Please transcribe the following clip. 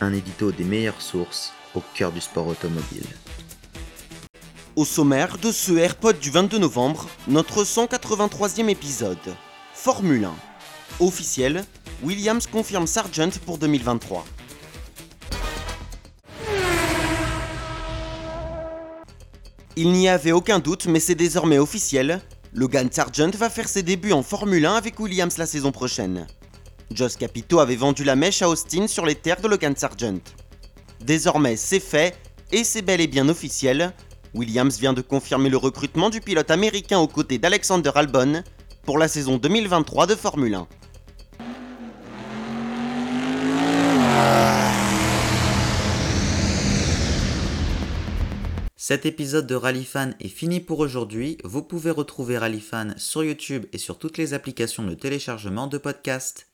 Un édito des meilleures sources au cœur du sport automobile. Au sommaire de ce AirPod du 22 novembre, notre 183e épisode. Formule 1. Officiel, Williams confirme Sargent pour 2023. Il n'y avait aucun doute, mais c'est désormais officiel. Logan Sargent va faire ses débuts en Formule 1 avec Williams la saison prochaine. Joss Capito avait vendu la mèche à Austin sur les terres de Logan Sargent. Désormais, c'est fait, et c'est bel et bien officiel. Williams vient de confirmer le recrutement du pilote américain aux côtés d'Alexander Albon pour la saison 2023 de Formule 1. Cet épisode de Rallyfan est fini pour aujourd'hui. Vous pouvez retrouver Rallyfan sur YouTube et sur toutes les applications de téléchargement de podcasts.